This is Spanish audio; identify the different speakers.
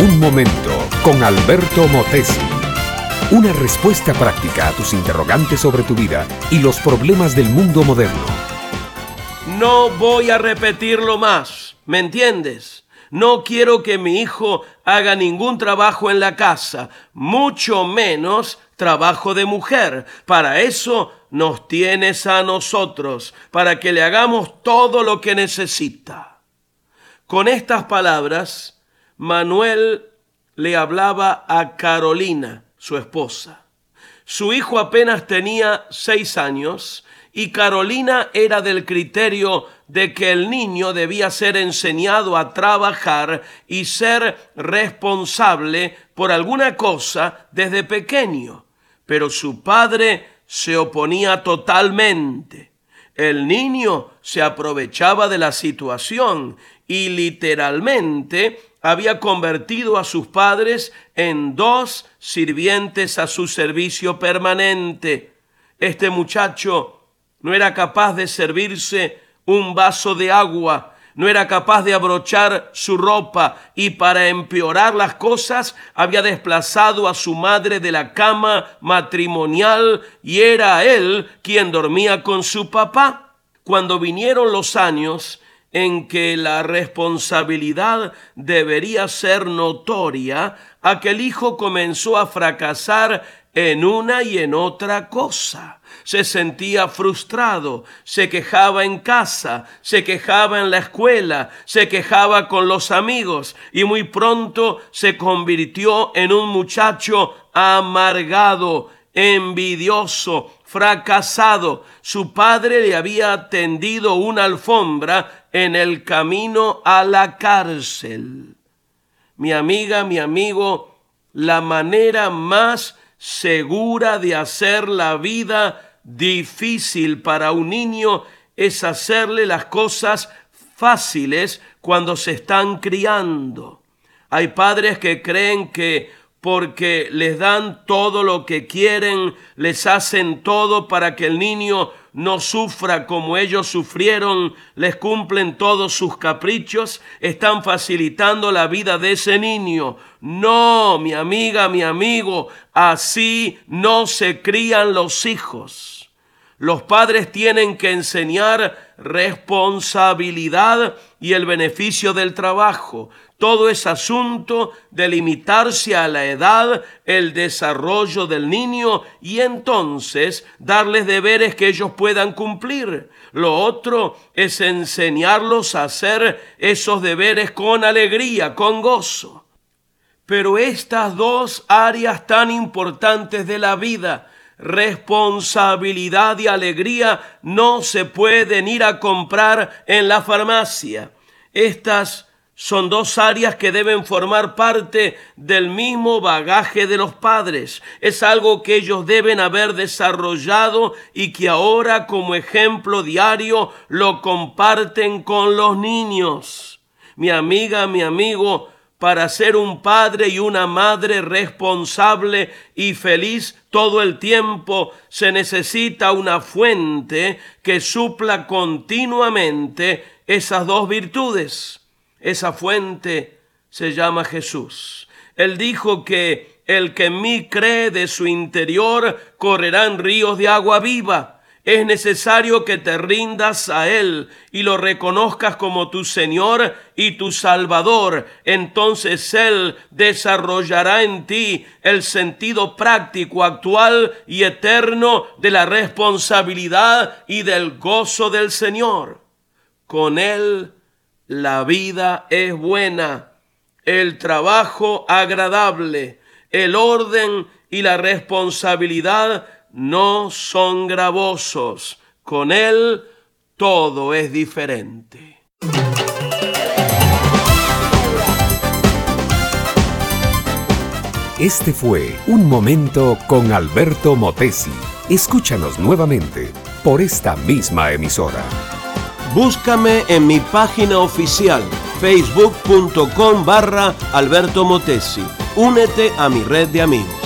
Speaker 1: Un momento con Alberto Motesi. Una respuesta práctica a tus interrogantes sobre tu vida y los problemas del mundo moderno.
Speaker 2: No voy a repetirlo más, ¿me entiendes? No quiero que mi hijo haga ningún trabajo en la casa, mucho menos trabajo de mujer. Para eso nos tienes a nosotros, para que le hagamos todo lo que necesita. Con estas palabras, Manuel le hablaba a Carolina, su esposa. Su hijo apenas tenía seis años y Carolina era del criterio de que el niño debía ser enseñado a trabajar y ser responsable por alguna cosa desde pequeño. Pero su padre se oponía totalmente. El niño se aprovechaba de la situación y literalmente había convertido a sus padres en dos sirvientes a su servicio permanente. Este muchacho no era capaz de servirse un vaso de agua, no era capaz de abrochar su ropa y para empeorar las cosas había desplazado a su madre de la cama matrimonial y era él quien dormía con su papá. Cuando vinieron los años, en que la responsabilidad debería ser notoria, aquel hijo comenzó a fracasar en una y en otra cosa. Se sentía frustrado, se quejaba en casa, se quejaba en la escuela, se quejaba con los amigos y muy pronto se convirtió en un muchacho amargado, envidioso, fracasado. Su padre le había tendido una alfombra en el camino a la cárcel. Mi amiga, mi amigo, la manera más segura de hacer la vida difícil para un niño es hacerle las cosas fáciles cuando se están criando. Hay padres que creen que porque les dan todo lo que quieren, les hacen todo para que el niño no sufra como ellos sufrieron, les cumplen todos sus caprichos, están facilitando la vida de ese niño. No, mi amiga, mi amigo, así no se crían los hijos. Los padres tienen que enseñar responsabilidad y el beneficio del trabajo. Todo es asunto de limitarse a la edad, el desarrollo del niño y entonces darles deberes que ellos puedan cumplir. Lo otro es enseñarlos a hacer esos deberes con alegría, con gozo. Pero estas dos áreas tan importantes de la vida, responsabilidad y alegría, no se pueden ir a comprar en la farmacia. Estas son dos áreas que deben formar parte del mismo bagaje de los padres. Es algo que ellos deben haber desarrollado y que ahora como ejemplo diario lo comparten con los niños. Mi amiga, mi amigo, para ser un padre y una madre responsable y feliz todo el tiempo se necesita una fuente que supla continuamente esas dos virtudes. Esa fuente se llama Jesús. Él dijo que el que en mí cree de su interior correrán ríos de agua viva. Es necesario que te rindas a Él y lo reconozcas como tu Señor y tu Salvador. Entonces Él desarrollará en ti el sentido práctico, actual y eterno de la responsabilidad y del gozo del Señor. Con Él la vida es buena, el trabajo agradable, el orden y la responsabilidad no son gravosos. Con Él todo es diferente.
Speaker 1: Este fue Un Momento con Alberto Motesi. Escúchanos nuevamente por esta misma emisora.
Speaker 2: Búscame en mi página oficial facebook.com barra Alberto Motesi. Únete a mi red de amigos.